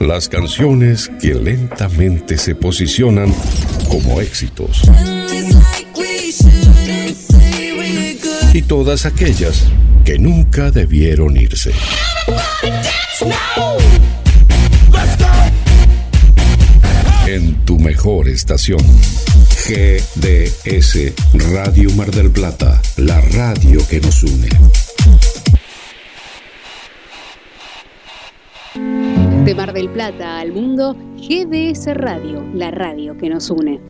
las canciones que lentamente se posicionan como éxitos. Y todas aquellas que nunca debieron irse. En tu mejor estación. GDS Radio Mar del Plata, la radio que nos une. De Mar del Plata al mundo, GDS Radio, la radio que nos une.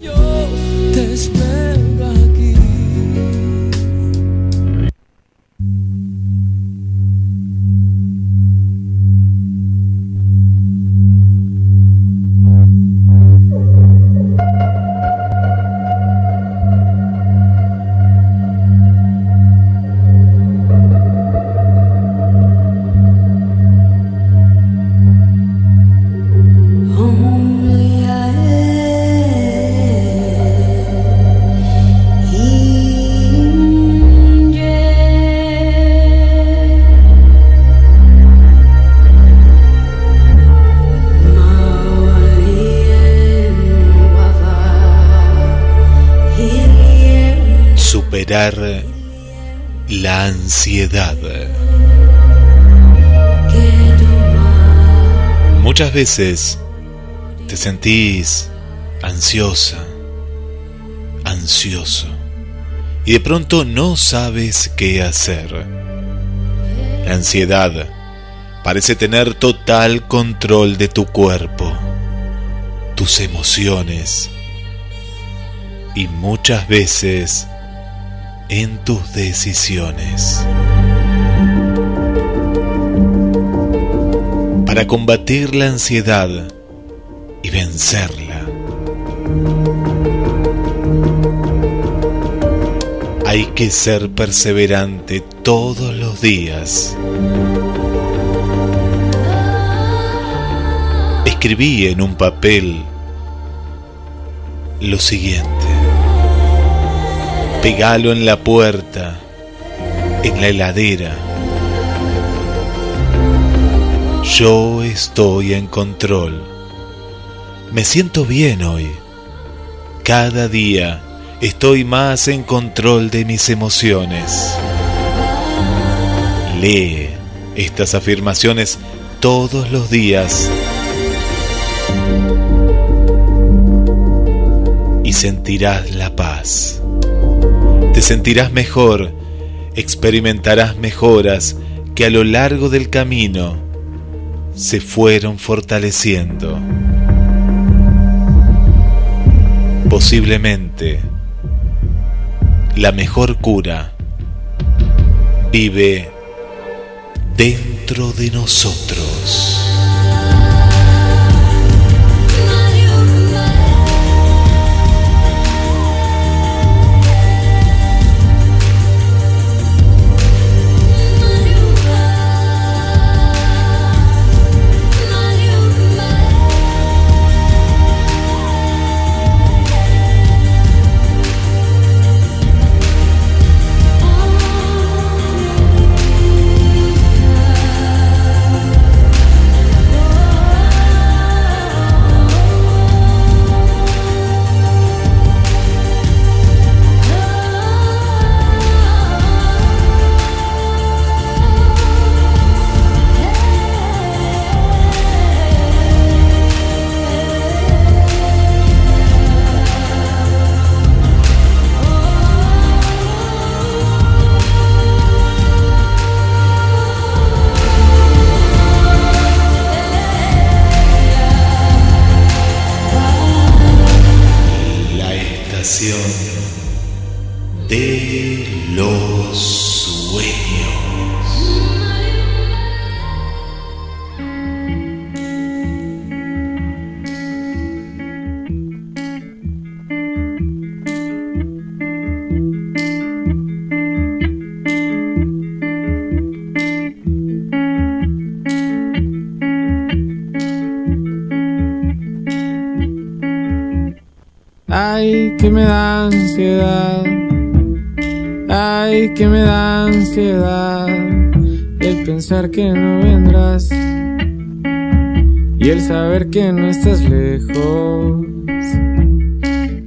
Muchas veces te sentís ansiosa, ansioso, y de pronto no sabes qué hacer. La ansiedad parece tener total control de tu cuerpo, tus emociones, y muchas veces en tus decisiones. Para combatir la ansiedad y vencerla, hay que ser perseverante todos los días. Escribí en un papel lo siguiente pegalo en la puerta, en la heladera. Yo estoy en control. Me siento bien hoy. Cada día estoy más en control de mis emociones. Lee estas afirmaciones todos los días y sentirás la paz te sentirás mejor, experimentarás mejoras que a lo largo del camino se fueron fortaleciendo. Posiblemente la mejor cura vive dentro de nosotros. de los sueños. Que no vendrás. y el saber que no estás lejos.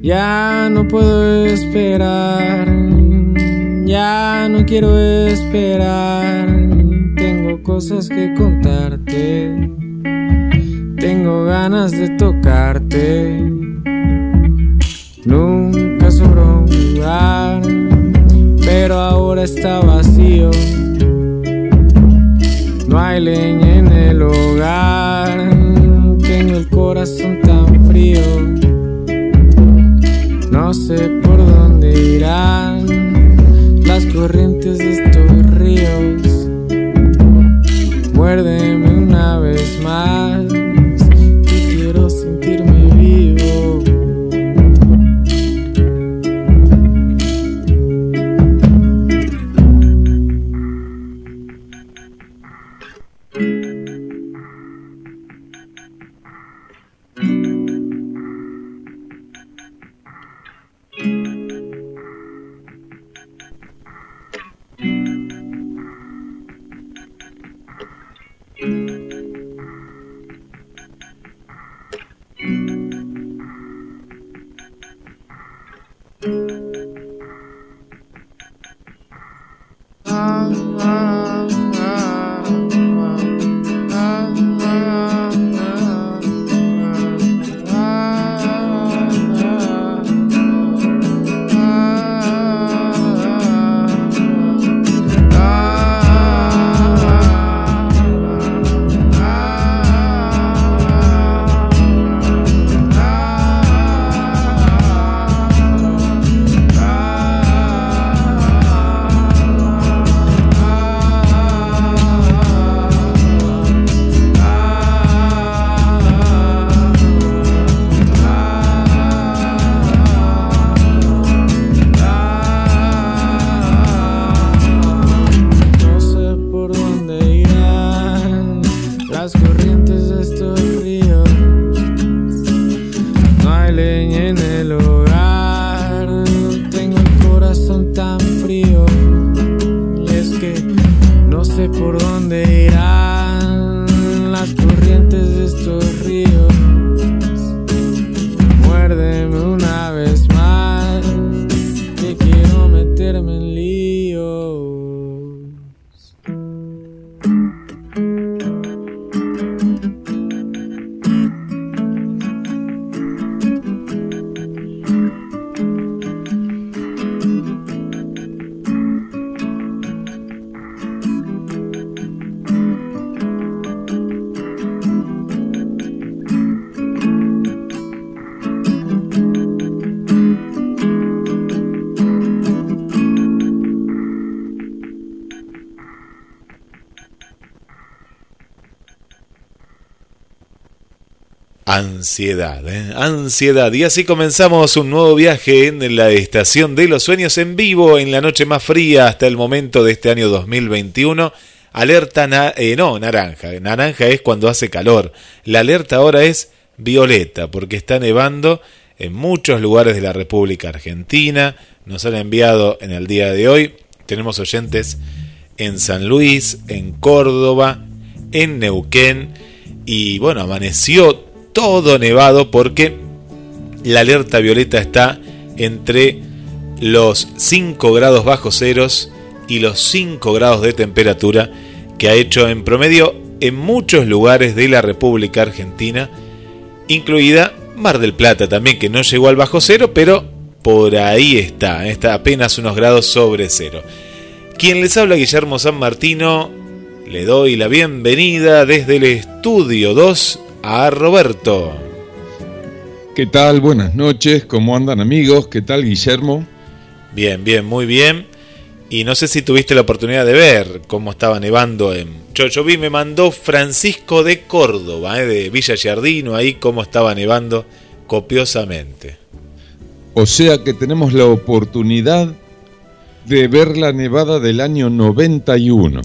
Ya no puedo esperar, ya no quiero esperar. Tengo cosas que contarte, tengo ganas de tocarte. Está vacío. No hay leña en el hogar, tengo el corazón tan frío. No sé por dónde irán Ansiedad, ¿eh? ansiedad. Y así comenzamos un nuevo viaje en la estación de los sueños en vivo en la noche más fría hasta el momento de este año 2021. Alerta, eh, no, naranja. Naranja es cuando hace calor. La alerta ahora es violeta porque está nevando en muchos lugares de la República Argentina. Nos han enviado en el día de hoy. Tenemos oyentes en San Luis, en Córdoba, en Neuquén. Y bueno, amaneció todo nevado porque la alerta violeta está entre los 5 grados bajo ceros y los 5 grados de temperatura que ha hecho en promedio en muchos lugares de la República Argentina, incluida Mar del Plata también, que no llegó al bajo cero, pero por ahí está, está apenas unos grados sobre cero. Quien les habla Guillermo San Martino, le doy la bienvenida desde el estudio 2 a Roberto. ¿Qué tal? Buenas noches, ¿cómo andan amigos? ¿Qué tal Guillermo? Bien, bien, muy bien. Y no sé si tuviste la oportunidad de ver cómo estaba nevando en... Yo, yo vi, me mandó Francisco de Córdoba, eh, de Villa Giardino, ahí cómo estaba nevando copiosamente. O sea que tenemos la oportunidad de ver la nevada del año 91.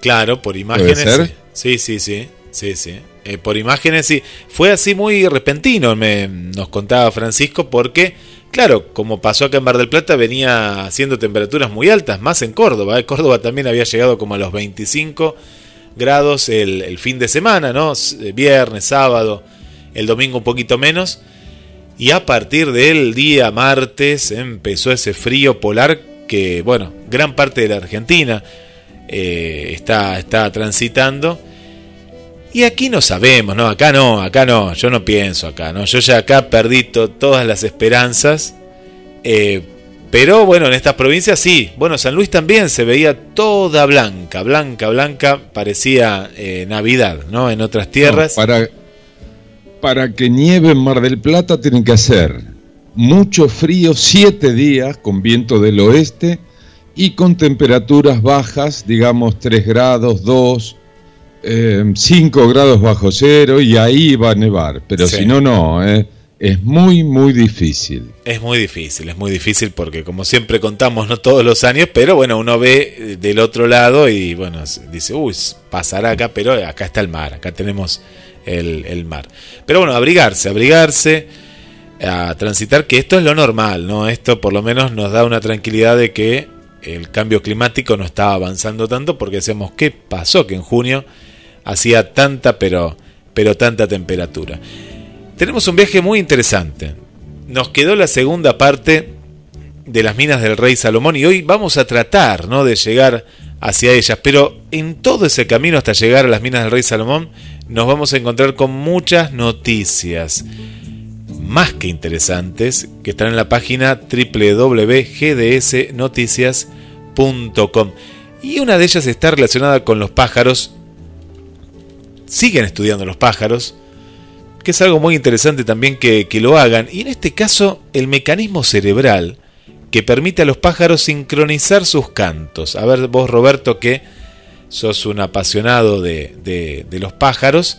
Claro, por imágenes. ser? Sí, sí, sí, sí, sí. Eh, por imágenes sí. Fue así muy repentino, me, nos contaba Francisco, porque, claro, como pasó acá en Mar del Plata, venía haciendo temperaturas muy altas, más en Córdoba. eh. Córdoba también había llegado como a los 25, grados el, fin de semana, ¿no? Viernes, sábado, el domingo un poquito menos. Y a partir del día martes empezó ese frío polar que, bueno, gran parte de la Argentina eh, está, está transitando. Y aquí no sabemos, ¿no? Acá no, acá no, yo no pienso acá, ¿no? Yo ya acá perdí todas las esperanzas. Eh, pero bueno, en estas provincias sí. Bueno, San Luis también se veía toda blanca, blanca, blanca. Parecía eh, Navidad, ¿no? En otras tierras. para, para que nieve en Mar del Plata tienen que hacer mucho frío, siete días con viento del oeste y con temperaturas bajas, digamos 3 grados, 2, 5 grados bajo cero y ahí va a nevar. Pero si no, no. ¿eh? Es muy, muy difícil. Es muy difícil, es muy difícil porque como siempre contamos, no todos los años, pero bueno, uno ve eh, del otro lado y bueno, dice, uy, pasará acá, pero acá está el mar, acá tenemos el, mar. Pero bueno, abrigarse, abrigarse, a transitar, que esto es lo normal, ¿no? Esto por lo menos nos da una tranquilidad de que el cambio climático no estaba avanzando tanto porque decíamos, ¿qué pasó? Que en junio hacía tanta, pero, pero tanta temperatura. Tenemos un viaje muy interesante. Nos quedó la segunda parte de las minas del rey Salomón y hoy vamos a tratar ¿no? de llegar hacia ellas, pero en todo ese camino hasta llegar a las minas del rey Salomón nos vamos a encontrar con muchas noticias más que interesantes que están en la página www.gdsnoticias.com y una de ellas está relacionada con los pájaros. Siguen estudiando los pájaros, que es algo muy interesante también que, lo hagan, y en este caso el mecanismo cerebral que permite a los pájaros sincronizar sus cantos. A ver, vos Roberto, que sos un apasionado de, de, los pájaros,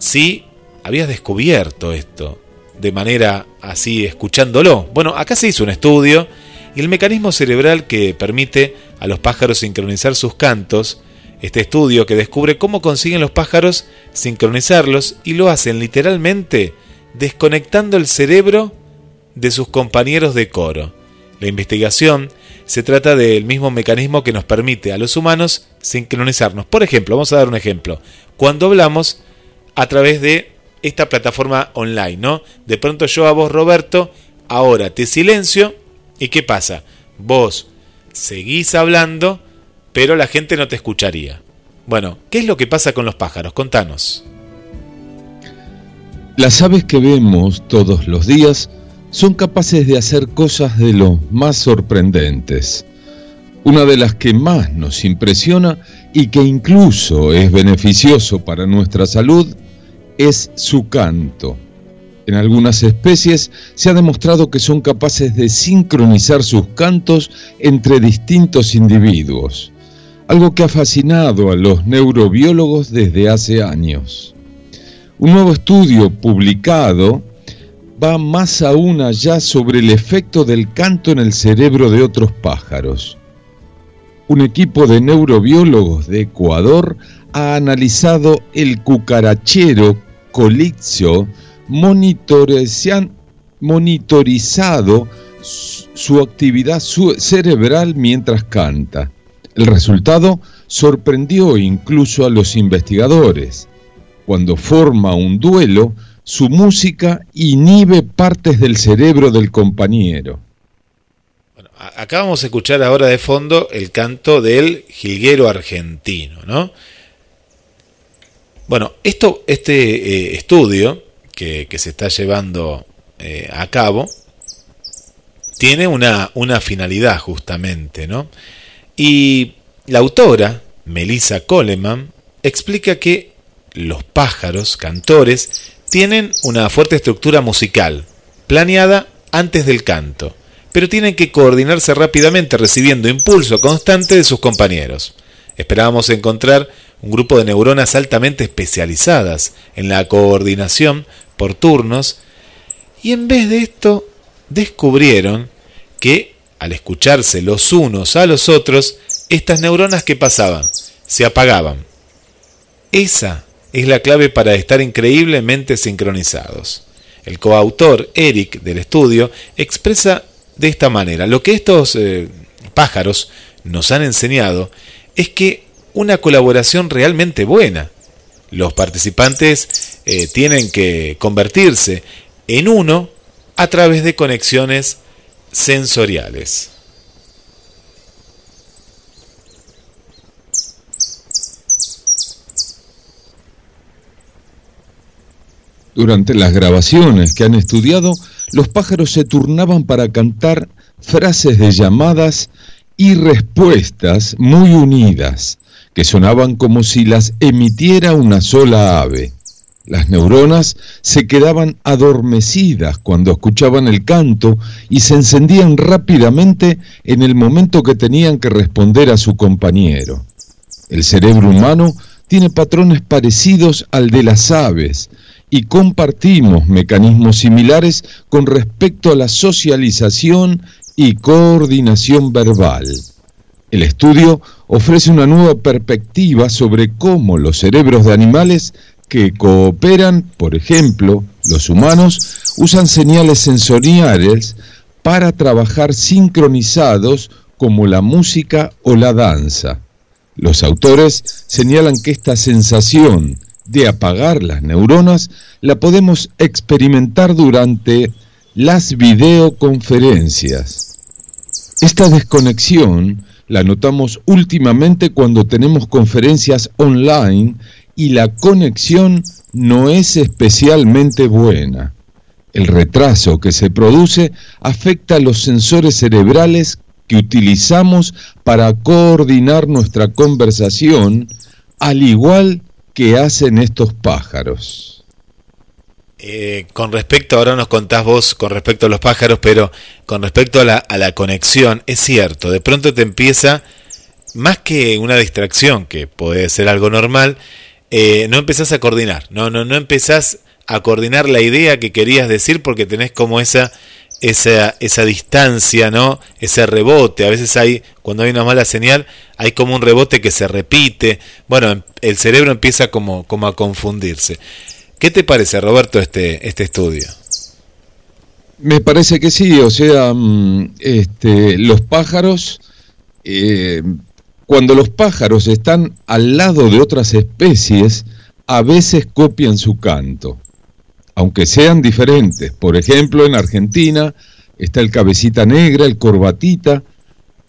si habías descubierto esto de manera así, escuchándolo. Bueno, acá se hizo un estudio y el mecanismo cerebral que permite a los pájaros sincronizar sus cantos este estudio que descubre cómo consiguen los pájaros sincronizarlos y lo hacen literalmente desconectando el cerebro de sus compañeros de coro. La investigación se trata del mismo mecanismo que nos permite a los humanos sincronizarnos. Por ejemplo, vamos a dar un ejemplo. Cuando hablamos a través de esta plataforma online, ¿no? De pronto yo a vos, Roberto, ahora te silencio y ¿qué pasa? Vos seguís hablando pero la gente no te escucharía. Bueno, ¿qué es lo que pasa con los pájaros? Contanos. Las aves que vemos todos los días son capaces de hacer cosas de lo más sorprendentes. Una de las que más nos impresiona y que incluso es beneficioso para nuestra salud es su canto. En algunas especies se ha demostrado que son capaces de sincronizar sus cantos entre distintos individuos algo que ha fascinado a los neurobiólogos desde hace años. Un nuevo estudio publicado va más aún allá sobre el efecto del canto en el cerebro de otros pájaros. Un equipo de neurobiólogos de Ecuador ha analizado el cucarachero colixio monitorizado su actividad cerebral mientras canta. El resultado sorprendió incluso a los investigadores. Cuando forma un duelo, su música inhibe partes del cerebro del compañero. Bueno, acá vamos a escuchar ahora de fondo el canto del jilguero argentino, ¿no? Bueno, esto, este eh, estudio que, se está llevando eh, a cabo tiene una, una finalidad justamente, ¿no? Y la autora, Melissa Coleman, explica que los pájaros, cantores, tienen una fuerte estructura musical, planeada antes del canto, pero tienen que coordinarse rápidamente recibiendo impulso constante de sus compañeros. Esperábamos encontrar un grupo de neuronas altamente especializadas en la coordinación por turnos y en vez de esto descubrieron que al escucharse los unos a los otros, estas neuronas que pasaban se apagaban. Esa es la clave para estar increíblemente sincronizados. El coautor Eric del estudio expresa de esta manera, lo que estos eh, pájaros nos han enseñado es que una colaboración realmente buena. Los participantes eh, tienen que convertirse en uno a través de conexiones sensoriales. Durante las grabaciones que han estudiado, los pájaros se turnaban para cantar frases de llamadas y respuestas muy unidas, que sonaban como si las emitiera una sola ave. Las neuronas se quedaban adormecidas cuando escuchaban el canto y se encendían rápidamente en el momento que tenían que responder a su compañero. El cerebro humano tiene patrones parecidos al de las aves y compartimos mecanismos similares con respecto a la socialización y coordinación verbal. El estudio ofrece una nueva perspectiva sobre cómo los cerebros de animales que cooperan, por ejemplo, los humanos, usan señales sensoriales para trabajar sincronizados como la música o la danza. Los autores señalan que esta sensación de apagar las neuronas la podemos experimentar durante las videoconferencias. Esta desconexión la notamos últimamente cuando tenemos conferencias online y la conexión no es especialmente buena. El retraso que se produce afecta a los sensores cerebrales que utilizamos para coordinar nuestra conversación, al igual que hacen estos pájaros. Eh, con respecto, ahora nos contás vos con respecto a los pájaros, pero con respecto a la, a la conexión, es cierto, de pronto te empieza, más que una distracción, que puede ser algo normal, eh, no empezás a coordinar, no, no, no empezás a coordinar la idea que querías decir porque tenés como esa, esa, esa distancia, ¿no? Ese rebote. A veces hay, cuando hay una mala señal, hay como un rebote que se repite. Bueno, el cerebro empieza como, como a confundirse. ¿Qué te parece, Roberto, este, este estudio? Me parece que sí, o sea, mm, este, los pájaros eh, cuando los pájaros están al lado de otras especies, a veces copian su canto, aunque sean diferentes. Por ejemplo, en Argentina está el cabecita negra, el corbatita,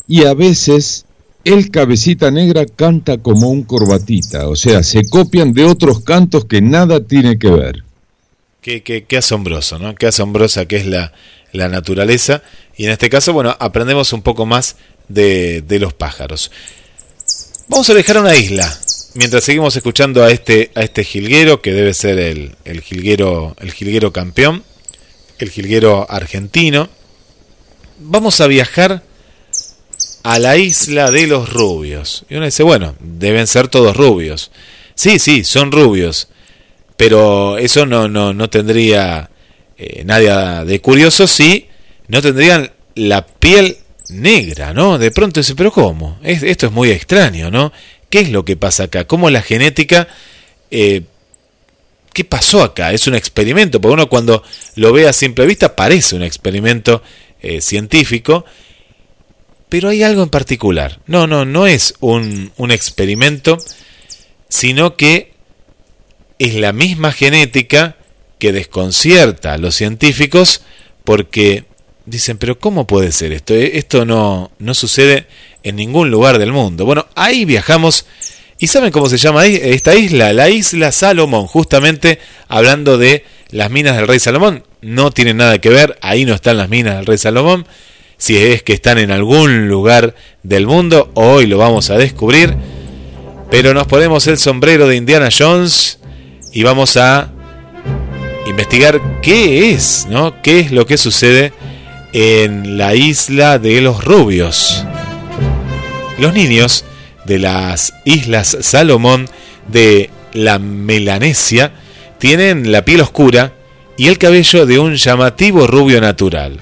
y a veces el cabecita negra canta como un corbatita, o sea, se copian de otros cantos que nada tiene que ver. Qué, qué, asombroso, ¿no? Qué asombrosa que es la, la, naturaleza. Y en este caso, bueno, aprendemos un poco más de, de los pájaros. Vamos a dejar una isla. Mientras seguimos escuchando a este, a este jilguero, que debe ser el, el, jilguero, el campeón, el jilguero argentino, vamos a viajar a la isla de los rubios. Y uno dice, bueno, deben ser todos rubios. Sí, sí, son rubios. Pero eso no, no, no tendría eh, nada de curioso si no tendrían la piel negra, ¿no? De pronto dice, pero ¿cómo? esto es muy extraño, ¿no? ¿Qué es lo que pasa acá? ¿Cómo la genética... Eh, ¿Qué pasó acá? Es un experimento, porque uno cuando lo ve a simple vista parece un experimento eh, científico, pero hay algo en particular. No, no, no es un, un experimento, sino que es la misma genética que desconcierta a los científicos porque dicen, pero ¿cómo puede ser esto? Eh, esto no, no sucede en ningún lugar del mundo. Bueno, ahí viajamos. ¿Y saben cómo se llama esta isla? La isla Salomón, justamente hablando de las minas del rey Salomón. No tiene nada que ver, ahí no están las minas del rey Salomón. Si es que están en algún lugar del mundo, hoy lo vamos a descubrir. Pero nos ponemos el sombrero de Indiana Jones y vamos a investigar qué es, ¿no? ¿Qué es lo que sucede en la isla de los rubios. Los niños de las Islas Salomón de la Melanesia tienen la piel oscura y el cabello de un llamativo rubio natural.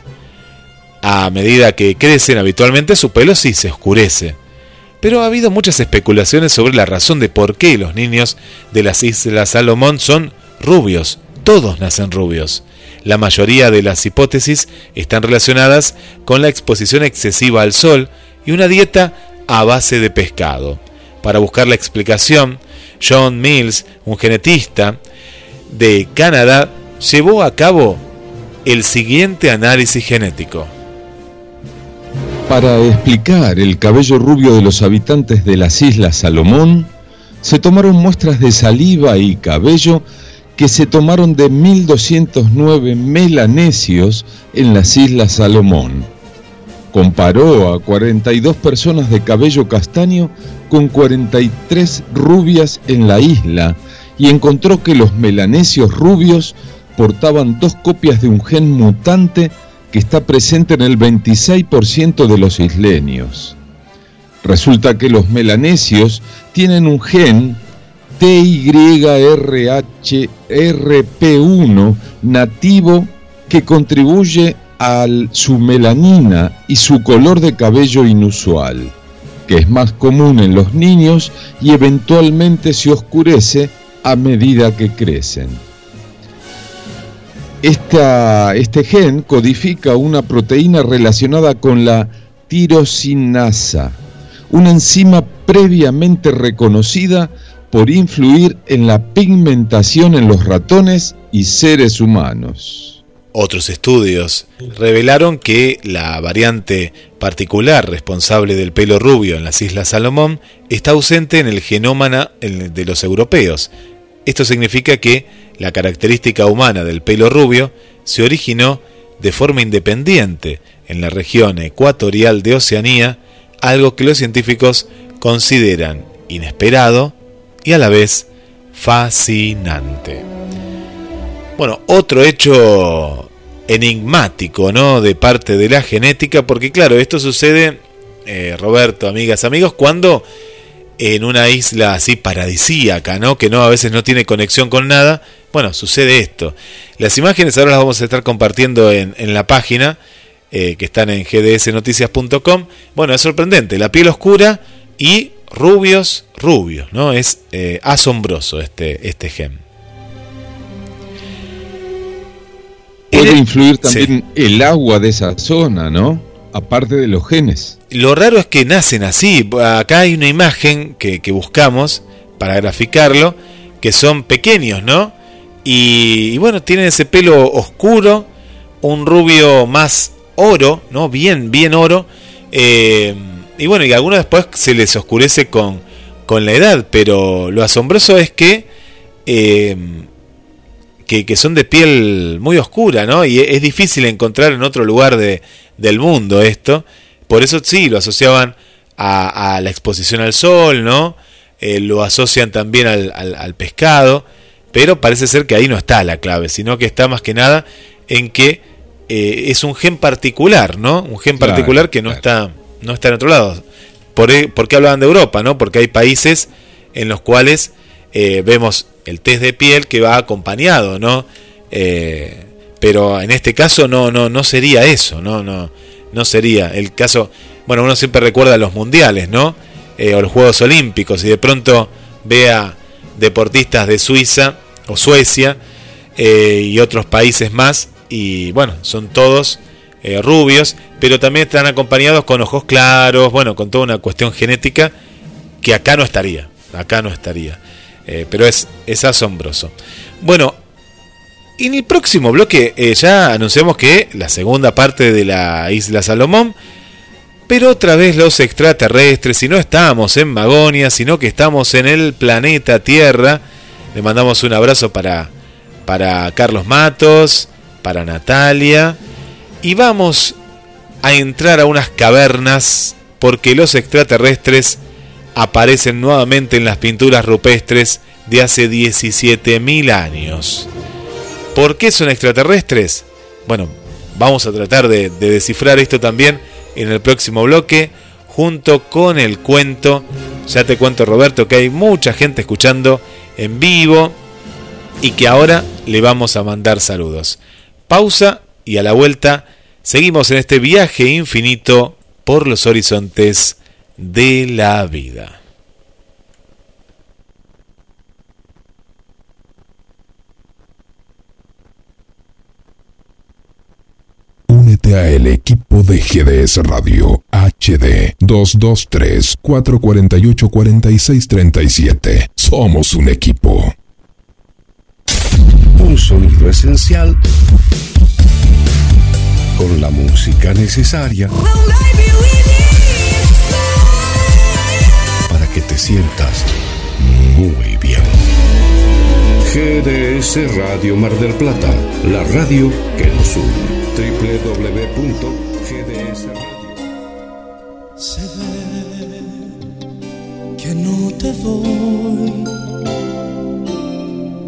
A medida que crecen habitualmente su pelo sí se oscurece. Pero ha habido muchas especulaciones sobre la razón de por qué los niños de las Islas Salomón son rubios. Todos nacen rubios. La mayoría de las hipótesis están relacionadas con la exposición excesiva al sol y una dieta a base de pescado. para buscar la explicación, John Mills, un genetista de Canadá, llevó a cabo el siguiente análisis genético. Para explicar el cabello rubio de los habitantes de las Islas Salomón, se tomaron muestras de saliva y cabello que se tomaron de 1209 melanesios en las Islas Salomón. Comparó a 42 personas de cabello castaño con 43 rubias en la isla y encontró que los melanesios rubios portaban dos copias de un gen mutante que está presente en el 26% de los isleños. Resulta que los melanesios tienen un gen TYRHRP1 nativo que contribuye a su melanina y su color de cabello inusual, que es más común en los niños y eventualmente se oscurece a medida que crecen. este gen codifica una proteína relacionada con la tirosinasa, una enzima previamente reconocida por influir en la pigmentación en los ratones y seres humanos. Otros estudios revelaron que la variante particular responsable del pelo rubio en las Islas Salomón está ausente en el genoma de los europeos. Esto significa que la característica humana del pelo rubio se originó de forma independiente en la región ecuatorial de Oceanía, algo que los científicos consideran inesperado y a la vez fascinante. Bueno, otro hecho enigmático, ¿no? De parte de la genética, porque claro, esto sucede, eh, Roberto, amigas, amigos, cuando en una isla así paradisíaca, ¿no? Que no a veces no tiene conexión con nada. Bueno, sucede esto. Las imágenes ahora las vamos a estar compartiendo en, la página eh, que están en gdsnoticias.com. Bueno, es sorprendente. La piel oscura y rubios, rubios, ¿no? Es eh, asombroso este, este gen. Puede influir también el agua de esa zona, ¿no? Aparte de los genes. Lo raro es que nacen así. Acá hay una imagen que, buscamos para graficarlo, que son pequeños, ¿no? Y, bueno, tienen ese pelo oscuro, un rubio más oro, ¿no? Bien, bien oro. Eh, y bueno, y algunos después se les oscurece con, con la edad, pero lo asombroso es que, eh, que, son de piel muy oscura, ¿no? Y es difícil encontrar en otro lugar de, del mundo esto. Por eso sí, lo asociaban a, la exposición al sol, ¿no? Eh, lo asocian también al, al, pescado, pero parece ser que ahí no está la clave, sino que está más que nada en que eh, es un gen particular, ¿no? Un gen particular que no está no está en otro lado. ¿Por, e, ¿Por, qué hablaban de Europa? ¿no? Porque hay países en los cuales eh, vemos el test de piel que va acompañado, ¿no? Eh, pero en este caso no, no, no sería eso, no, no, no sería. El caso, bueno, uno siempre recuerda los mundiales, ¿no? Eh, o los Juegos Olímpicos, y de pronto vea deportistas de Suiza o Suecia y otros países más, y bueno, son todos rubios, pero también están acompañados con ojos claros, bueno, con toda una cuestión genética que acá no estaría, acá no estaría. Eh, pero es, es asombroso. Bueno, en el próximo bloque eh, ya anunciamos que la segunda parte de la isla Salomón, pero otra vez los extraterrestres, y no estamos en Magonia, sino que estamos en el planeta Tierra. Le mandamos un abrazo para, para Carlos Matos, para Natalia, y vamos a entrar a unas cavernas porque los extraterrestres aparecen nuevamente en las pinturas rupestres de hace 17.000 años. ¿Por qué son extraterrestres? Bueno, vamos a tratar de, descifrar esto también en el próximo bloque, junto con el cuento. Ya te cuento, Roberto, que hay mucha gente escuchando en vivo y que ahora le vamos a mandar saludos. Pausa y a la vuelta Seguimos en este viaje infinito por los horizontes de la vida. Únete a el equipo de GDS Radio HD 223-448-4637. Somos un equipo. Un sonido esencial con la música necesaria para que te sientas muy bien. GDS Radio Mar del Plata, la radio que nos une. www.gdsradio. Se ve que no te voy.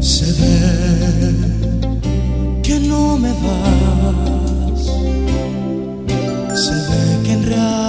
Se ve que no me vas honra.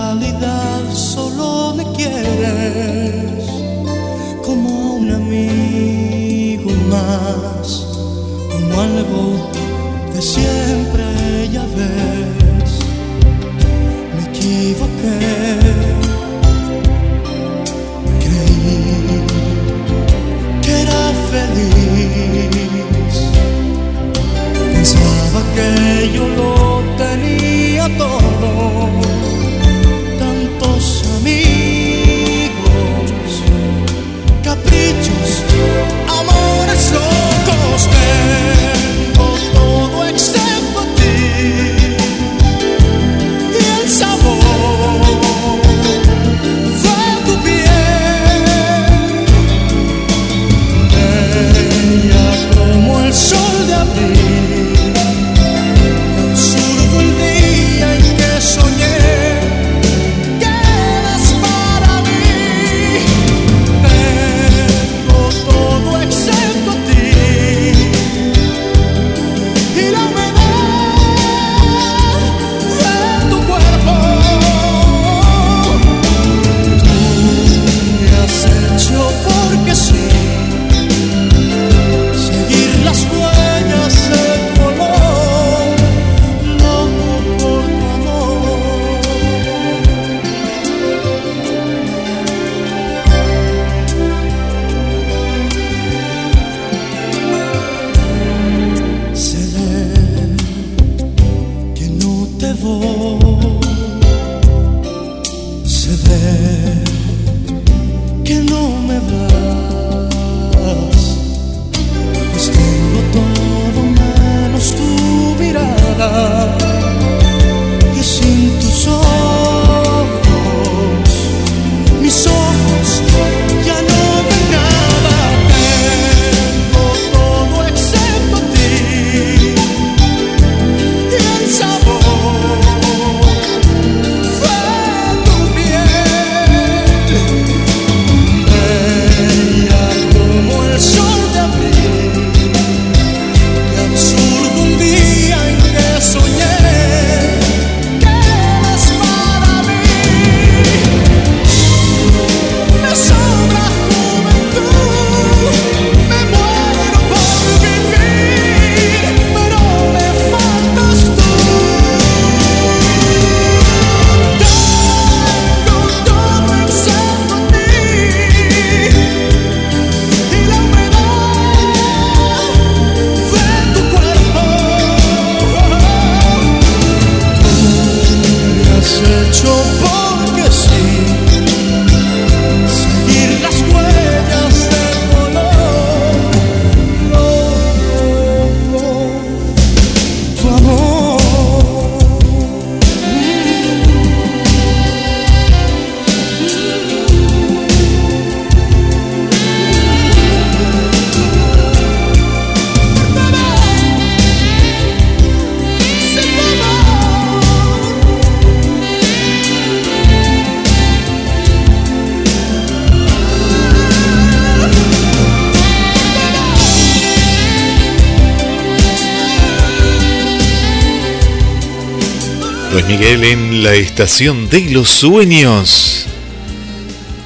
en la estación de los sueños.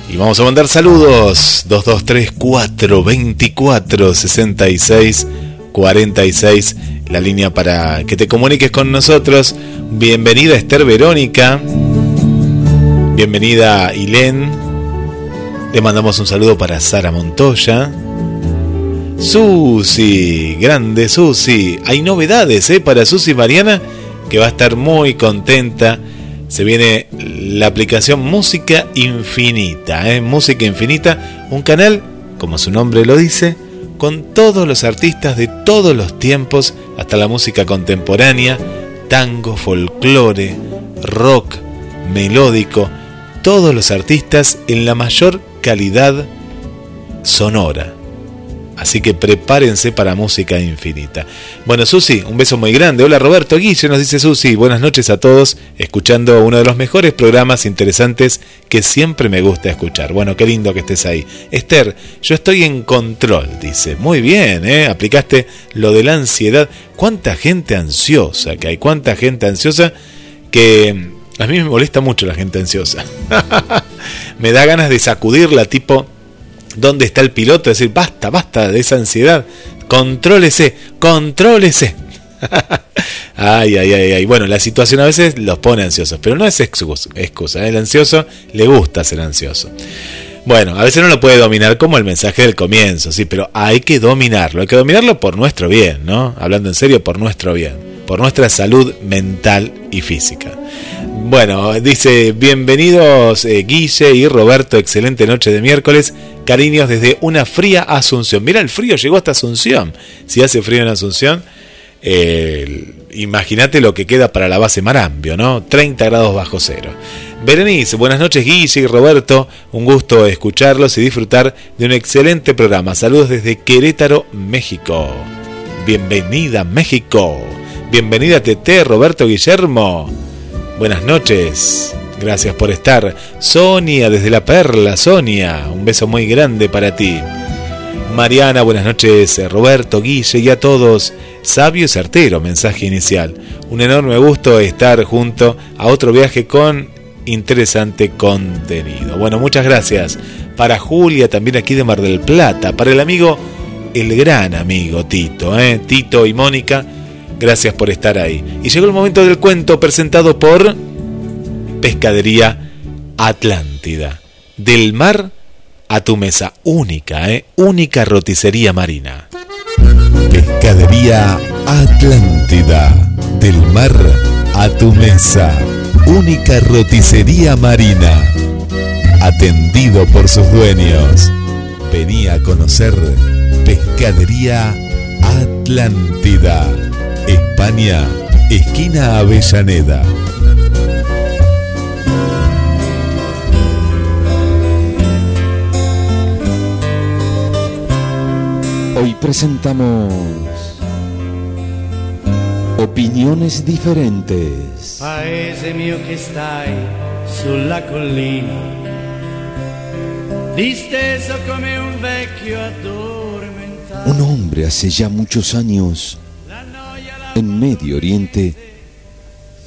Y vamos a mandar saludos. 2234-24-66-46. La línea para que te comuniques con nosotros. Bienvenida Esther Verónica. Bienvenida Ilén. Le mandamos un saludo para Sara Montoya. Susi, grande Susi. Hay novedades ¿eh? para Susi Mariana que va a estar muy contenta. Se viene la aplicación Música Infinita, ¿eh? Música Infinita, un canal, como su nombre lo dice, con todos los artistas de todos los tiempos, hasta la música contemporánea, tango, folclore, rock, melódico, todos los artistas en la mayor calidad sonora. Así que prepárense para música infinita. Bueno, Susi, un beso muy grande. Hola Roberto Guille, nos dice Susi. Buenas noches a todos, escuchando uno de los mejores programas interesantes que siempre me gusta escuchar. Bueno, qué lindo que estés ahí. Esther, yo estoy en control, dice. Muy bien, ¿eh? Aplicaste lo de la ansiedad. ¿Cuánta gente ansiosa que hay? ¿Cuánta gente ansiosa que... A mí me molesta mucho la gente ansiosa. me da ganas de sacudirla tipo dónde está el piloto, decir, basta, basta de esa ansiedad, contrólese, contrólese. ay, ay, ay, ay. Bueno, la situación a veces los pone ansiosos, pero no es excusa. excusa ¿eh? El ansioso le gusta ser ansioso. Bueno, a veces no lo puede dominar como el mensaje del comienzo, sí, pero hay que dominarlo, hay que dominarlo por nuestro bien, ¿no? Hablando en serio, por nuestro bien, por nuestra salud mental y física. Bueno, dice, bienvenidos eh, Guille y Roberto, excelente noche de miércoles, cariños desde una fría Asunción. Mira, el frío llegó hasta Asunción. Si hace frío en Asunción, imagínate lo que queda para la base Marambio, ¿no? 30 grados bajo cero. Berenice, buenas noches Guille y Roberto, un gusto escucharlos y disfrutar de un excelente programa. Saludos desde Querétaro, México. Bienvenida México. Bienvenida TT, Roberto Guillermo. Buenas noches. Gracias por estar. Sonia desde La Perla, Sonia. Un beso muy grande para ti. Mariana, buenas noches. Roberto, Guille y a todos. Sabio y certero, mensaje inicial. Un enorme gusto estar junto a otro viaje con interesante contenido. Bueno, muchas gracias. Para Julia, también aquí de Mar del Plata. Para el amigo, el gran amigo Tito, ¿eh? Tito y Mónica Gracias por estar ahí. Y llegó el momento del cuento presentado por Pescadería Atlántida. Del mar a tu mesa. Única, ¿eh? Única roticería marina. Pescadería Atlántida. Del mar a tu mesa. Única roticería marina. Atendido por sus dueños. Venía a conocer Pescadería Atlántida España, esquina Avellaneda. Hoy presentamos opiniones diferentes. Paese mio che stai sulla collina, disteso come un vecchio addormentato. Un hombre hace ya muchos años en Medio Oriente,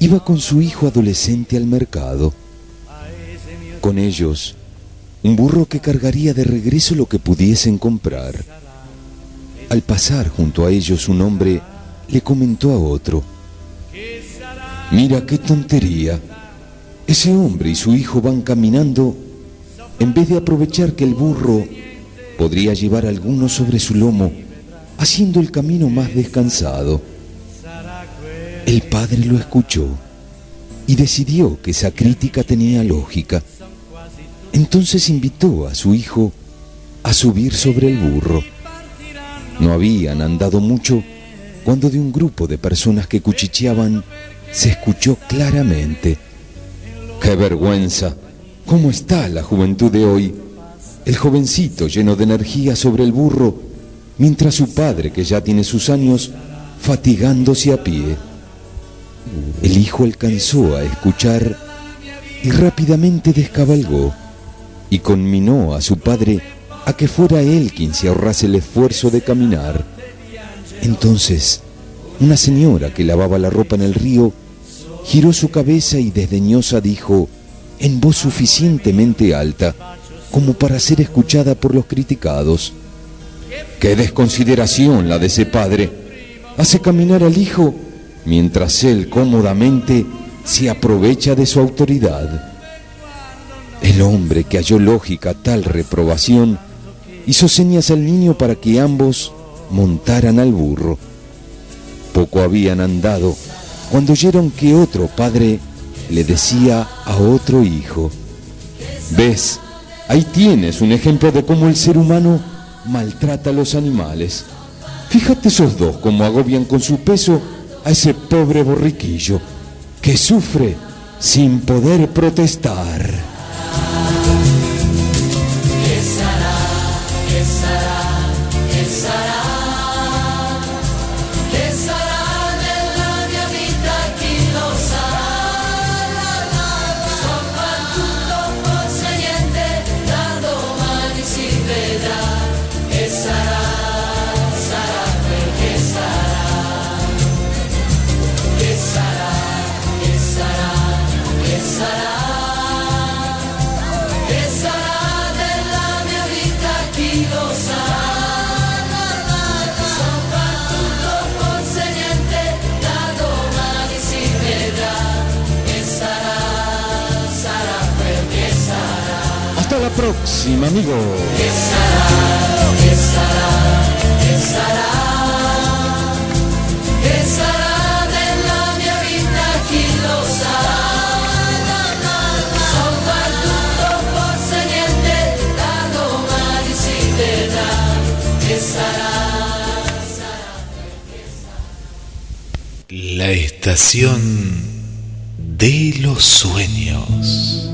iba con su hijo adolescente al mercado. Con ellos, un burro que cargaría de regreso lo que pudiesen comprar. Al pasar junto a ellos un hombre le comentó a otro, mira qué tontería, ese hombre y su hijo van caminando en vez de aprovechar que el burro podría llevar alguno sobre su lomo, haciendo el camino más descansado. El padre lo escuchó y decidió que esa crítica tenía lógica. Entonces invitó a su hijo a subir sobre el burro. No habían andado mucho cuando de un grupo de personas que cuchicheaban se escuchó claramente. ¡Qué vergüenza! ¿Cómo está la juventud de hoy? El jovencito lleno de energía sobre el burro, mientras su padre, que ya tiene sus años, fatigándose a pie. El hijo alcanzó a escuchar y rápidamente descabalgó y conminó a su padre a que fuera él quien se ahorrase el esfuerzo de caminar. Entonces, una señora que lavaba la ropa en el río giró su cabeza y desdeñosa dijo, en voz suficientemente alta como para ser escuchada por los criticados, ¡Qué desconsideración la de ese padre! Hace caminar al hijo mientras él cómodamente se aprovecha de su autoridad. El hombre que halló lógica tal reprobación hizo señas al niño para que ambos montaran al burro. Poco habían andado cuando oyeron que otro padre le decía a otro hijo, ves, ahí tienes un ejemplo de cómo el ser humano maltrata a los animales. Fíjate esos dos cómo agobian con su peso a ese pobre borriquillo que sufre sin poder protestar. Próxima, amigo. ¿Qué será? ¿Qué será? ¿Qué será? ¿Qué será della mia vita? Chi lo sa? Soprattutto forse niente da domani si vedrà. ¿Qué sarà? La estación de los sueños.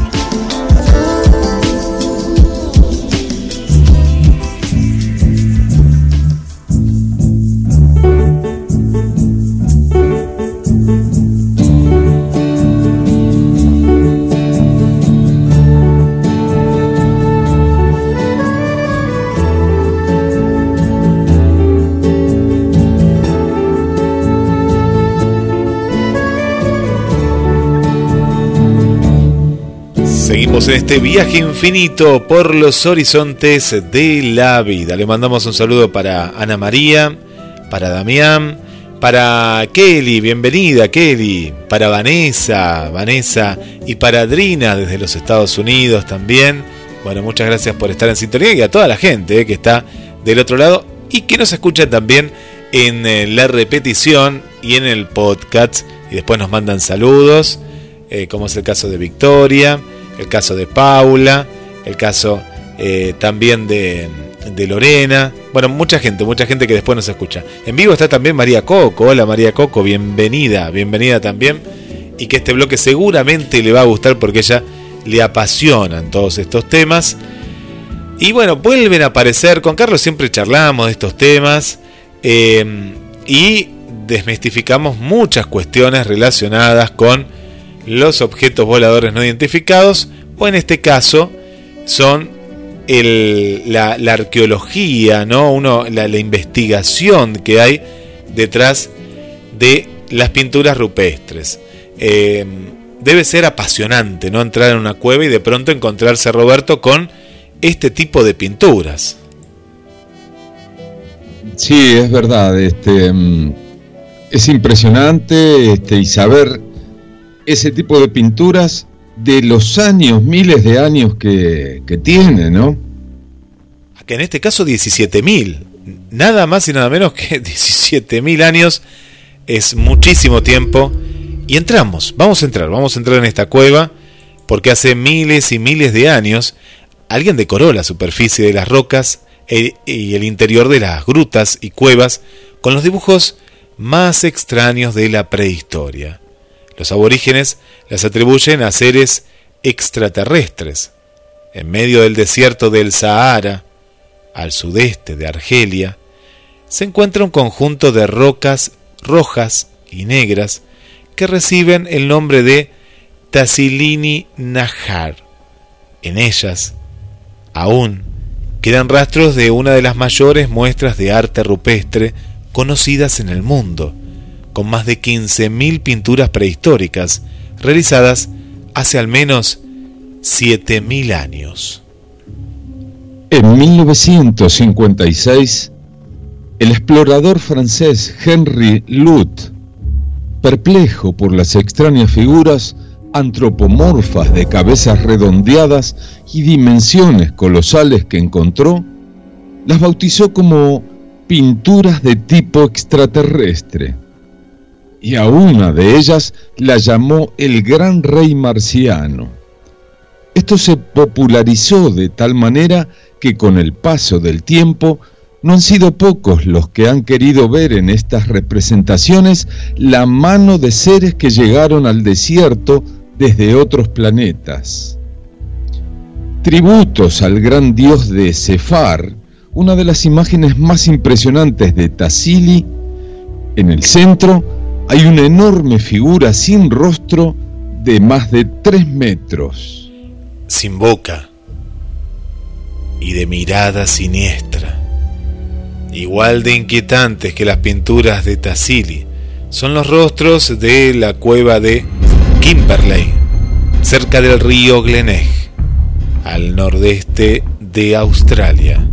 en este viaje infinito por los horizontes de la vida. Le mandamos un saludo para Ana María, para Damián, para Kelly, bienvenida Kelly, para Vanessa, Vanessa y para Adrina desde los Estados Unidos también. Bueno, muchas gracias por estar en sintonía y a toda la gente eh, que está del otro lado y que nos escucha también en eh, la repetición y en el podcast y después nos mandan saludos, eh, como es el caso de Victoria el caso de Paula, el caso eh, también de, Lorena. Bueno, mucha gente, mucha gente que después nos escucha. En vivo está también María Coco. Hola María Coco, bienvenida, bienvenida también. Y que este bloque seguramente le va a gustar porque ella le apasionan todos estos temas. Y bueno, vuelven a aparecer. Con Carlos siempre charlamos de estos temas. Eh, y desmistificamos muchas cuestiones relacionadas con los objetos voladores no identificados, o en este caso son la, arqueología, ¿no? La, investigación que hay detrás de las pinturas rupestres. Eh, debe ser apasionante, ¿no? Entrar en una cueva y de pronto encontrarse Roberto con este tipo de pinturas. Sí, es verdad. Este, mm, es impresionante este, y saber ese tipo de pinturas de los años, miles de años que, que tiene, ¿no? Que en este caso 17.000, nada más y nada menos que 17.000 años, es muchísimo tiempo. Y entramos, vamos a entrar, vamos a entrar en esta cueva, porque hace miles y miles de años alguien decoró la superficie de las rocas e, y el interior de las grutas y cuevas con los dibujos más extraños de la prehistoria. Los aborígenes las atribuyen a seres extraterrestres. En medio del desierto del Sahara, al sudeste de Argelia, se encuentra un conjunto de rocas rojas y negras que reciben el nombre de Tasilini Nahar. En ellas, aún, quedan rastros de una de las mayores muestras de arte rupestre conocidas en el mundo, con más de 15.000 pinturas prehistóricas realizadas hace al menos 7.000 años. En 1956, el explorador francés Henry Lut, perplejo por las extrañas figuras antropomorfas de cabezas redondeadas y dimensiones colosales que encontró, las bautizó como pinturas de tipo extraterrestre y a una de ellas la llamó el gran rey marciano. Esto se popularizó de tal manera que con el paso del tiempo no han sido pocos los que han querido ver en estas representaciones la mano de seres que llegaron al desierto desde otros planetas. Tributos al gran dios de Sefar, una de las imágenes más impresionantes de Tassili, en el centro hay una enorme figura sin rostro de más de tres metros. Sin boca y de mirada siniestra. Igual de inquietantes que las pinturas de Tassili, son los rostros de la cueva de Kimberley, cerca del río Glenelg, al nordeste de Australia.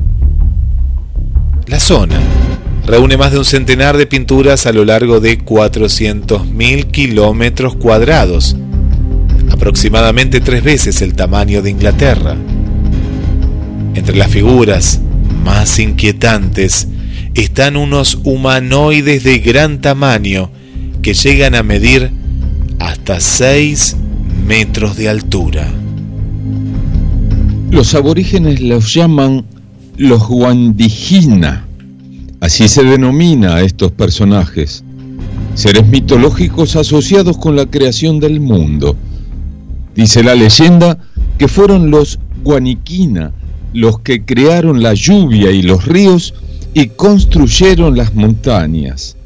La zona reúne más de un centenar de pinturas a lo largo de 400.000 kilómetros cuadrados, aproximadamente tres veces el tamaño de Inglaterra. Entre las figuras más inquietantes están unos humanoides de gran tamaño que llegan a medir hasta 6 metros de altura. Los aborígenes los llaman los Guandijina, así se denomina a estos personajes, seres mitológicos asociados con la creación del mundo. Dice la leyenda que fueron los Guaniquina los que crearon la lluvia y los ríos y construyeron las montañas.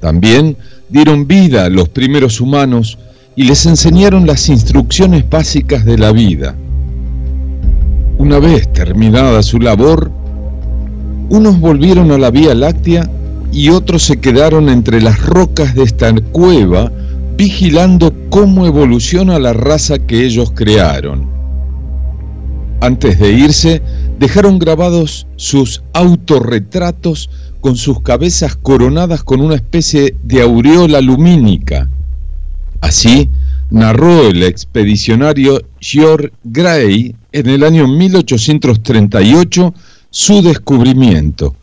También dieron vida a los primeros humanos y les enseñaron las instrucciones básicas de la vida. Una vez terminada su labor, unos volvieron a la Vía Láctea y otros se quedaron entre las rocas de esta cueva vigilando cómo evoluciona la raza que ellos crearon. Antes de irse, dejaron grabados sus autorretratos con sus cabezas coronadas con una especie de aureola lumínica. Así narró el expedicionario George Gray en el año 1838 su descubrimiento.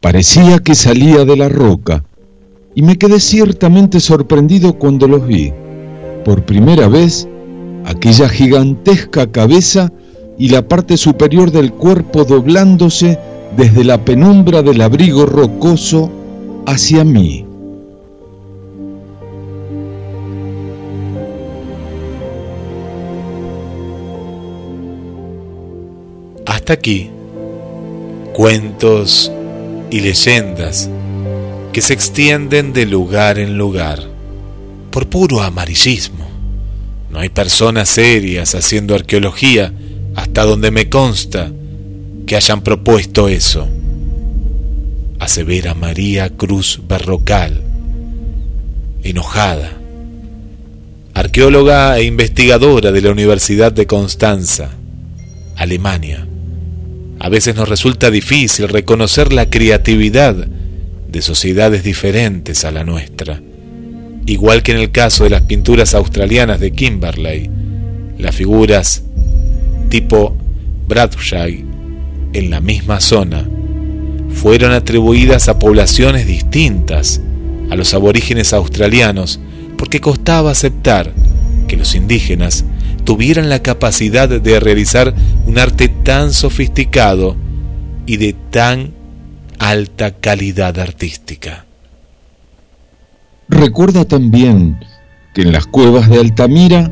Parecía que salía de la roca y me quedé ciertamente sorprendido cuando los vi. Por primera vez, aquella gigantesca cabeza y la parte superior del cuerpo doblándose desde la penumbra del abrigo rocoso hacia mí. Hasta aquí, cuentos y leyendas que se extienden de lugar en lugar por puro amarillismo. No hay personas serias haciendo arqueología hasta donde me consta que hayan propuesto eso. Asevera María Cruz Barrocal, enojada, arqueóloga e investigadora de la Universidad de Constanza, Alemania. A veces nos resulta difícil reconocer la creatividad de sociedades diferentes a la nuestra, igual que en el caso de las pinturas australianas de Kimberley, las figuras tipo Bradshaw en la misma zona fueron atribuidas a poblaciones distintas a los aborígenes australianos porque costaba aceptar que los indígenas tuvieran la capacidad de realizar un arte tan sofisticado y de tan alta calidad artística. Recuerda también que en las cuevas de Altamira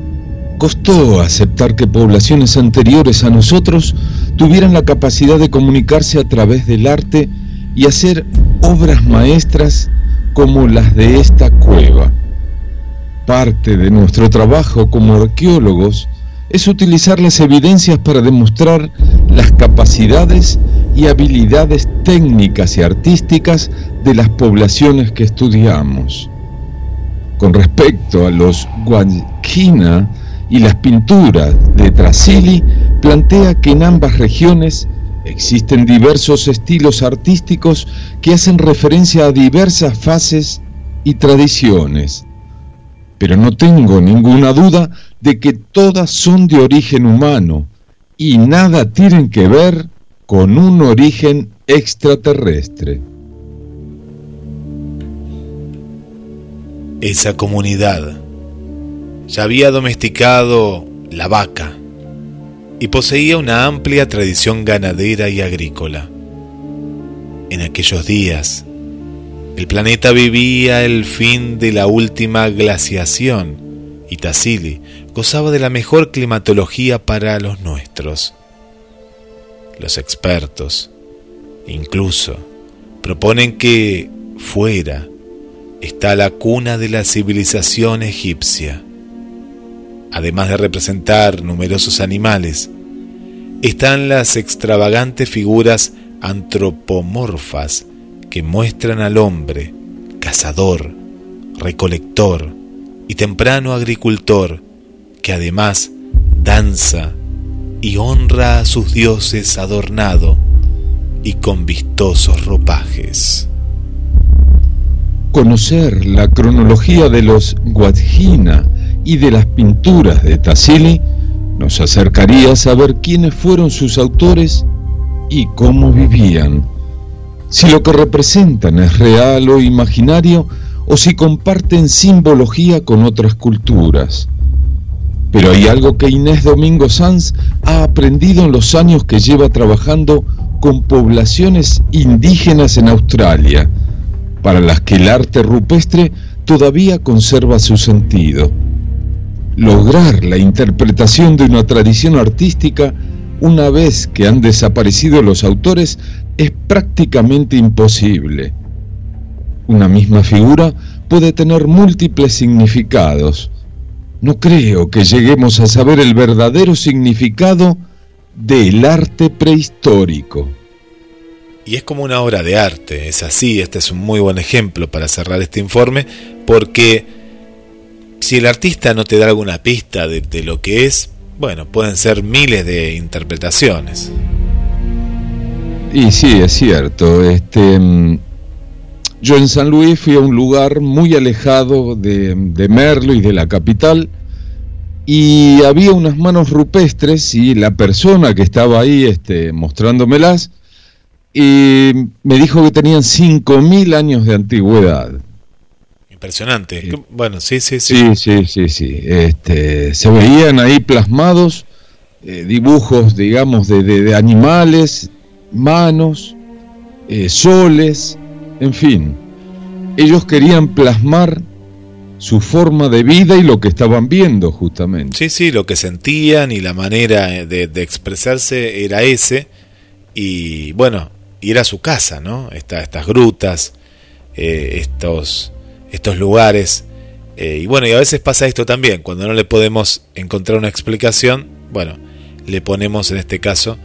costó aceptar que poblaciones anteriores a nosotros tuvieran la capacidad de comunicarse a través del arte y hacer obras maestras como las de esta cueva. Parte de nuestro trabajo como arqueólogos es utilizar las evidencias para demostrar las capacidades y habilidades técnicas y artísticas de las poblaciones que estudiamos. Con respecto a los Guanquina, y las pinturas de Trasili plantea que en ambas regiones existen diversos estilos artísticos que hacen referencia a diversas fases y tradiciones. Pero no tengo ninguna duda de que todas son de origen humano y nada tienen que ver con un origen extraterrestre. Esa comunidad ya había domesticado la vaca y poseía una amplia tradición ganadera y agrícola. En aquellos días, el planeta vivía el fin de la última glaciación y Tassili gozaba de la mejor climatología para los nuestros. Los expertos, incluso, proponen que fuera está la cuna de la civilización egipcia además de representar numerosos animales, están las extravagantes figuras antropomorfas que muestran al hombre, cazador, recolector y temprano agricultor, que además danza y honra a sus dioses adornado y con vistosos ropajes. Conocer la cronología de los Guadjina y de las pinturas de Tassili nos acercaría a saber quiénes fueron sus autores y cómo vivían. Si lo que representan es real o imaginario o si comparten simbología con otras culturas. Pero hay algo que Inés Domingo Sanz ha aprendido en los años que lleva trabajando con poblaciones indígenas en Australia, para las que el arte rupestre todavía conserva su sentido. Lograr la interpretación de una tradición artística una vez que han desaparecido los autores es prácticamente imposible. Una misma figura puede tener múltiples significados. No creo que lleguemos a saber el verdadero significado del arte prehistórico. Y es como una obra de arte, es así, este es un muy buen ejemplo para cerrar este informe, porque si el artista no te da alguna pista de, de lo que es, bueno, pueden ser miles de interpretaciones. Y sí, es cierto. Este, mm, yo en San Luis fui a un lugar muy alejado de, de Merlo y de la capital y había unas manos rupestres y la persona que estaba ahí este, mostrándomelas y me dijo que tenían 5.000 años de antigüedad. Impresionante. Bueno, sí, sí, sí. Sí, sí, sí, Este, se veían ahí plasmados eh, dibujos, digamos, de, de, animales, manos, eh, soles, en fin. Ellos querían plasmar su forma de vida y lo que estaban viendo justamente. Sí, sí, lo que sentían y la manera de, de expresarse era ese. Y bueno, y era su casa, ¿no? Esta, estas grutas, eh, estos estos lugares. Eh, y bueno, y a veces pasa esto también, cuando no le podemos encontrar una explicación, bueno, le ponemos en este caso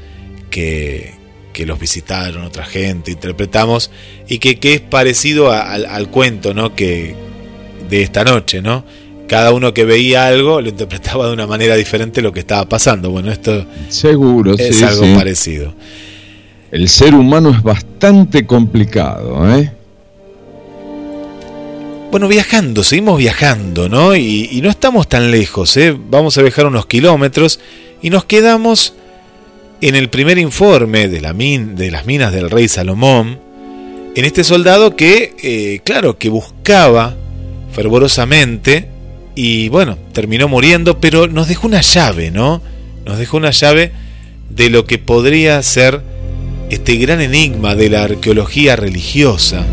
que, que los visitaron otra gente, interpretamos, y que, que es parecido al, al, cuento, ¿no? Que de esta noche, ¿no? Cada uno que veía algo lo interpretaba de una manera diferente lo que estaba pasando. Bueno, esto seguro es sí, algo sí. parecido. El ser humano es bastante complicado, ¿eh? Bueno, viajando, seguimos viajando, ¿no? Y, y, no estamos tan lejos, ¿eh? Vamos a viajar unos kilómetros y nos quedamos en el primer informe de, las minas del rey Salomón, en este soldado que, eh, claro, que buscaba fervorosamente y bueno, terminó muriendo, pero nos dejó una llave, ¿no? Nos dejó una llave de lo que podría ser este gran enigma de la arqueología religiosa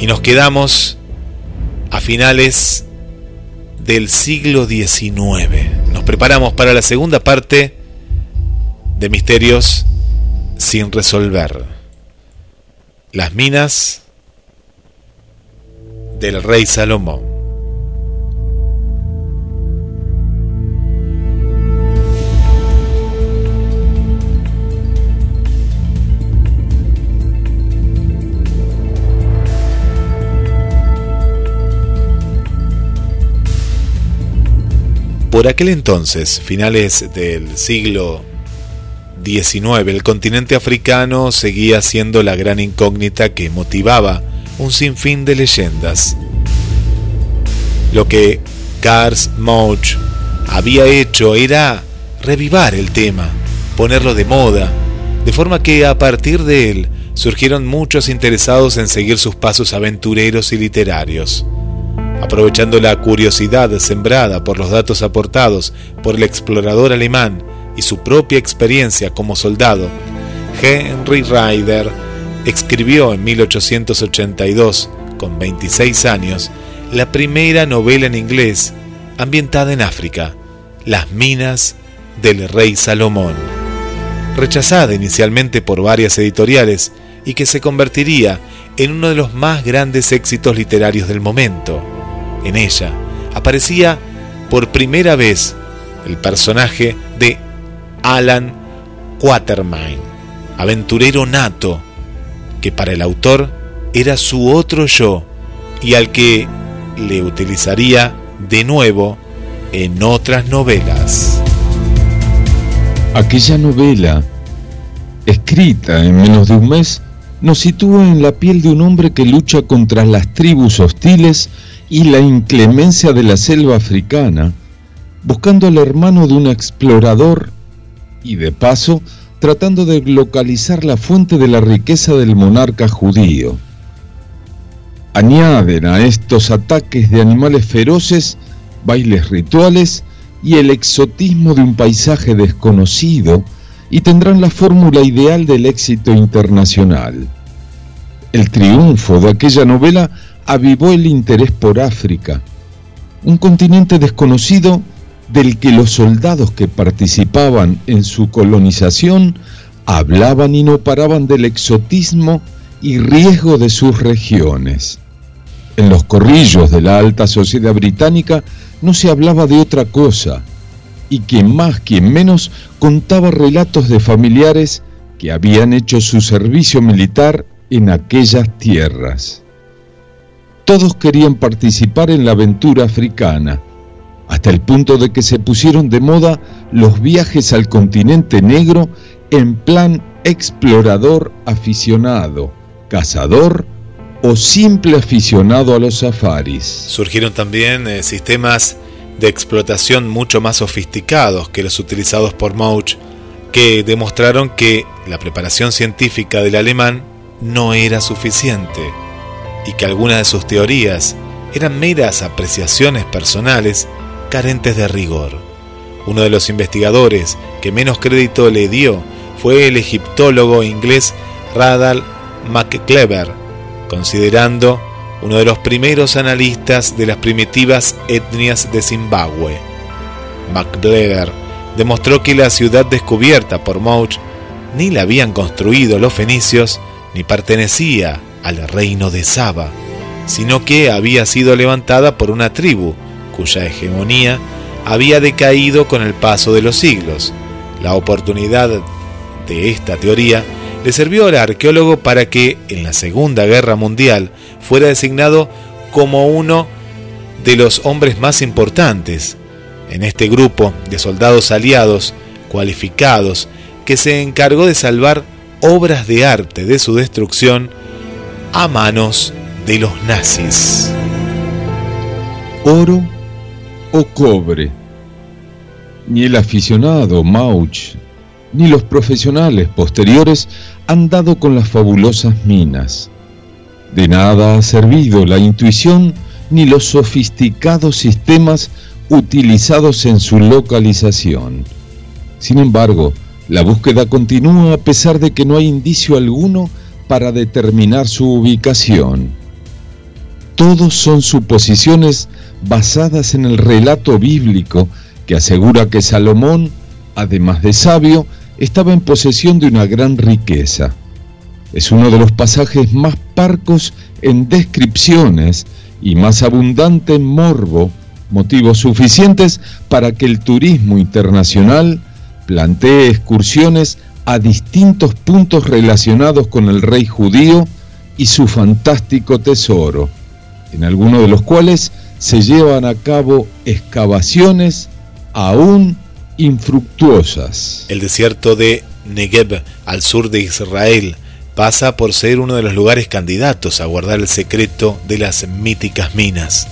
y nos quedamos a finales del siglo XIX. Nos preparamos para la segunda parte de Misterios sin resolver. Las minas del rey Salomón. Por aquel entonces, finales del siglo El continente africano seguía siendo la gran incógnita que motivaba un sinfín de leyendas. Lo que Cars Mauch había hecho era revivar el tema, ponerlo de moda, de forma que a partir de él surgieron muchos interesados en seguir sus pasos aventureros y literarios. Aprovechando la curiosidad sembrada por los datos aportados por el explorador alemán y su propia experiencia como soldado, Henry Ryder escribió en 1882, con 26 años, la primera novela en inglés ambientada en África, Las minas del rey Salomón. Rechazada inicialmente por varias editoriales y que se convertiría en uno de los más grandes éxitos literarios del momento. En ella aparecía por primera vez el personaje Alan Quatermain, aventurero nato, que para el autor era su otro yo y al que le utilizaría de nuevo en otras novelas. Aquella novela, escrita en menos de un mes, nos sitúa en la piel de un hombre que lucha contra las tribus hostiles y la inclemencia de la selva africana, buscando al hermano de un explorador y de paso tratando de localizar la fuente de la riqueza del monarca judío. Añaden a estos ataques de animales feroces bailes rituales y el exotismo de un paisaje desconocido y tendrán la fórmula ideal del éxito internacional. El triunfo de aquella novela avivó el interés por África, un continente desconocido del que los soldados que participaban en su colonización hablaban y no paraban del exotismo y riesgo de sus regiones. En los corrillos de la alta sociedad británica no se hablaba de otra cosa, y quien más, quien menos, contaba relatos de familiares que habían hecho su servicio militar en aquellas tierras. Todos querían participar en la aventura africana, hasta el punto de que se pusieron de moda los viajes al continente negro en plan explorador aficionado, cazador o simple aficionado a los safaris. Surgieron también eh, sistemas de explotación mucho más sofisticados que los utilizados por Mauch, que demostraron que la preparación científica del alemán no era suficiente y que algunas de sus teorías eran meras apreciaciones personales carentes de rigor. Uno de los investigadores que menos crédito le dio fue el egiptólogo inglés Radal McClever, considerando uno de los primeros analistas de las primitivas etnias de Zimbabue. McClever demostró que la ciudad descubierta por Mouch ni la habían construido los fenicios ni pertenecía al reino de Saba, sino que había sido levantada por una tribu cuya hegemonía había decaído con el paso de los siglos. La oportunidad de esta teoría le sirvió al arqueólogo para que en la Segunda Guerra Mundial fuera designado como uno de los hombres más importantes en este grupo de soldados aliados cualificados que se encargó de salvar obras de arte de su destrucción a manos de los nazis. Oro o cobre. Ni el aficionado Mauch ni los profesionales posteriores han dado con las fabulosas minas. De nada ha servido la intuición ni los sofisticados sistemas utilizados en su localización. Sin embargo, la búsqueda continúa a pesar de que no hay indicio alguno para determinar su ubicación. Todos son suposiciones basadas en el relato bíblico que asegura que Salomón, además de sabio, estaba en posesión de una gran riqueza. Es uno de los pasajes más parcos en descripciones y más abundante en morbo, motivos suficientes para que el turismo internacional plantee excursiones a distintos puntos relacionados con el rey judío y su fantástico tesoro, en algunos de los cuales se llevan a cabo excavaciones aún infructuosas. El desierto de Negev, al sur de Israel, pasa por ser uno de los lugares candidatos a guardar el secreto de las míticas minas.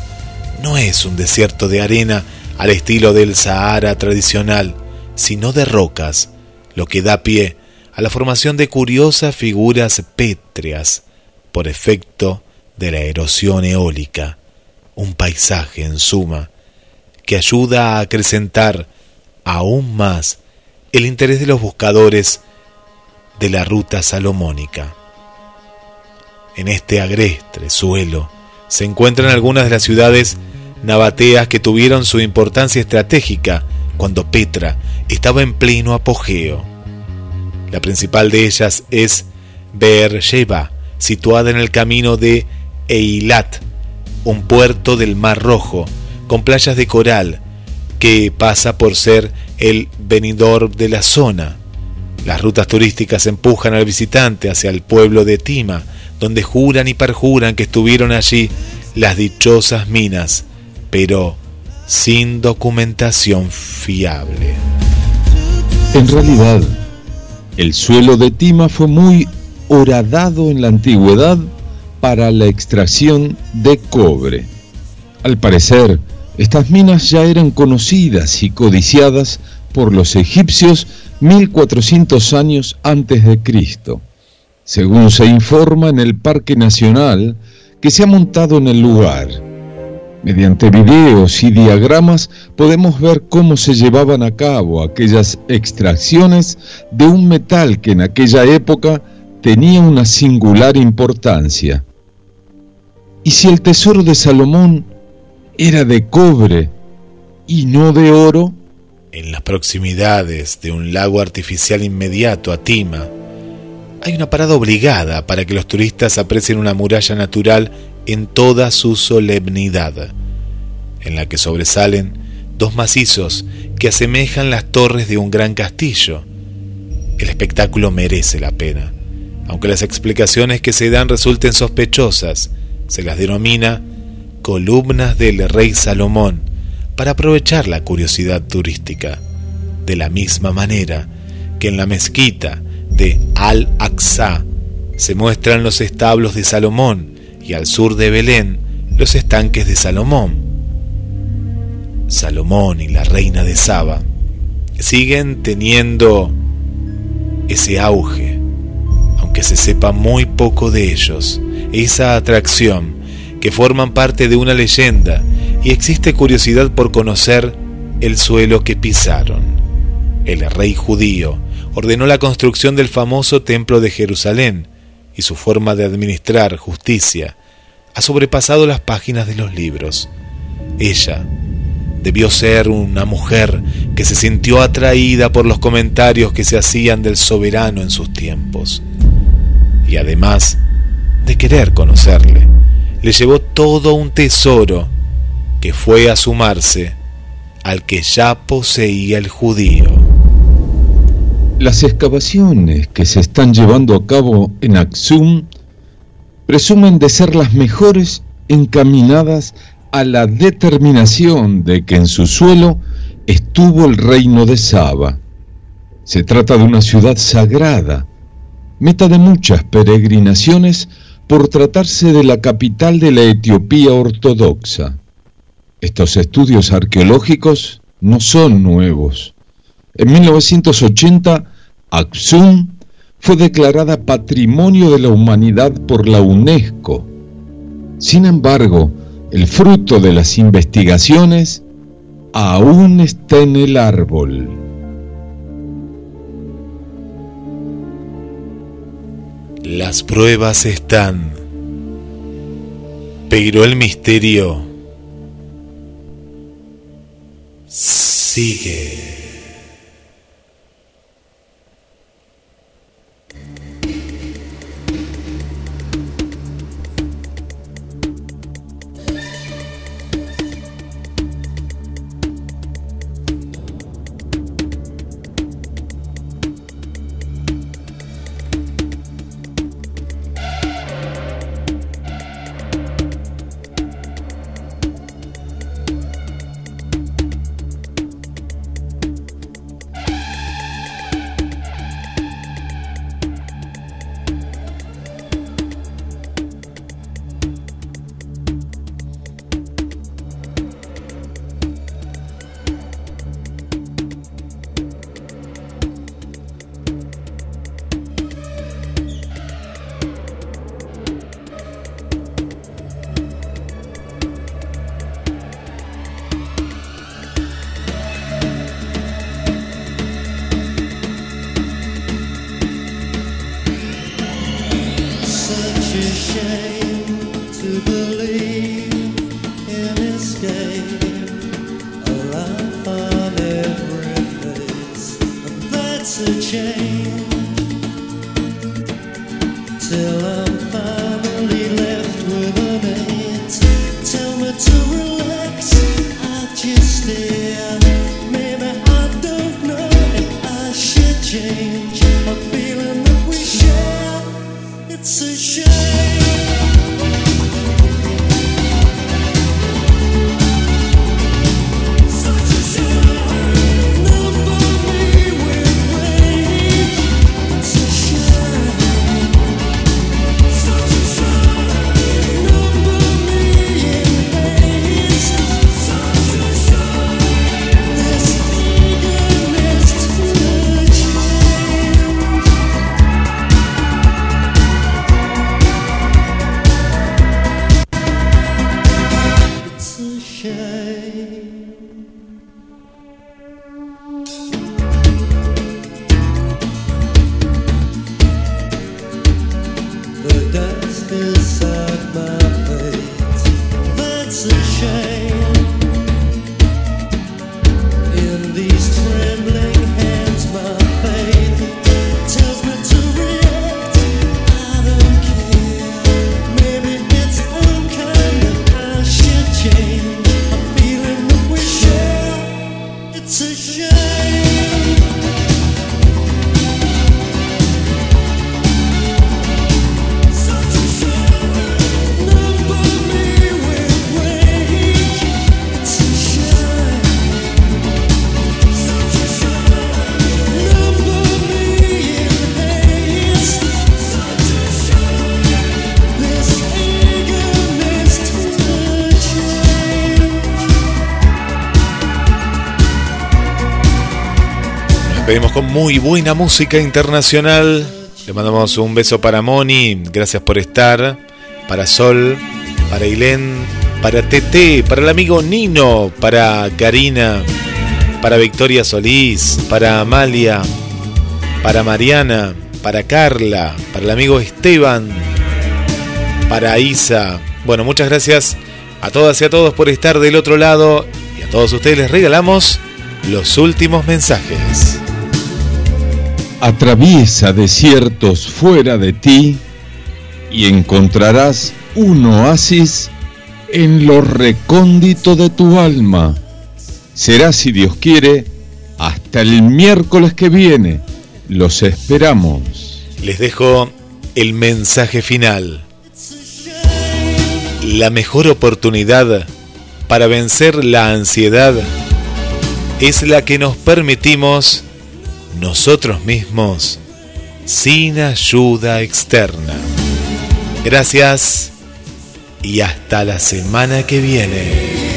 No es un desierto de arena al estilo del Sahara tradicional, sino de rocas, lo que da pie a la formación de curiosas figuras pétreas por efecto de la erosión eólica un paisaje en suma que ayuda a acrecentar aún más el interés de los buscadores de la ruta salomónica. En este agreste suelo se encuentran algunas de las ciudades nabateas que tuvieron su importancia estratégica cuando Petra estaba en pleno apogeo. La principal de ellas es Beersheba, situada en el camino de Eilat, un puerto del Mar Rojo, con playas de coral, que pasa por ser el venidor de la zona. Las rutas turísticas empujan al visitante hacia el pueblo de Tima, donde juran y perjuran que estuvieron allí las dichosas minas, pero sin documentación fiable. En realidad, el suelo de Tima fue muy horadado en la antigüedad para la extracción de cobre. Al parecer, estas minas ya eran conocidas y codiciadas por los egipcios 1400 años antes de Cristo, según se informa en el Parque Nacional que se ha montado en el lugar. Mediante videos y diagramas podemos ver cómo se llevaban a cabo aquellas extracciones de un metal que en aquella época tenía una singular importancia. ¿Y si el tesoro de Salomón era de cobre y no de oro? En las proximidades de un lago artificial inmediato a Tima, hay una parada obligada para que los turistas aprecien una muralla natural en toda su solemnidad, en la que sobresalen dos macizos que asemejan las torres de un gran castillo. El espectáculo merece la pena, aunque las explicaciones que se dan resulten sospechosas, se las denomina columnas del rey Salomón para aprovechar la curiosidad turística, de la misma manera que en la mezquita de Al-Aqsa se muestran los establos de Salomón y al sur de Belén los estanques de Salomón. Salomón y la reina de Saba siguen teniendo ese auge, aunque se sepa muy poco de ellos, esa atracción que forman parte de una leyenda y existe curiosidad por conocer el suelo que pisaron. El rey judío ordenó la construcción del famoso templo de Jerusalén, y su forma de administrar justicia ha sobrepasado las páginas de los libros. Ella debió ser una mujer que se sintió atraída por los comentarios que se hacían del soberano en sus tiempos. Y además de querer conocerle, le llevó todo un tesoro que fue a sumarse al que ya poseía el judío. Las excavaciones que se están llevando a cabo en Axum presumen de ser las mejores encaminadas a la determinación de que en su suelo estuvo el reino de Saba. Se trata de una ciudad sagrada, meta de muchas peregrinaciones por tratarse de la capital de la Etiopía ortodoxa. Estos estudios arqueológicos no son nuevos. En 1980 Aksum fue declarada Patrimonio de la Humanidad por la UNESCO. Sin embargo, el fruto de las investigaciones aún está en el árbol. Las pruebas están, pero el misterio sigue. still muy buena música internacional. Le mandamos un beso para Moni, gracias por estar. Para Sol, para Ilén, para Tete, para el amigo Nino, para Karina, para Victoria Solís, para Amalia, para Mariana, para Carla, para el amigo Esteban, para Isa. Bueno, muchas gracias a todas y a todos por estar del otro lado y a todos ustedes les regalamos los últimos mensajes. Atraviesa desiertos fuera de ti y encontrarás un oasis en lo recóndito de tu alma. Será, si Dios quiere, hasta el miércoles que viene. Los esperamos. Les dejo el mensaje final. La mejor oportunidad para vencer la ansiedad es la que nos permitimos nosotros mismos sin ayuda externa. Gracias y hasta la semana que viene.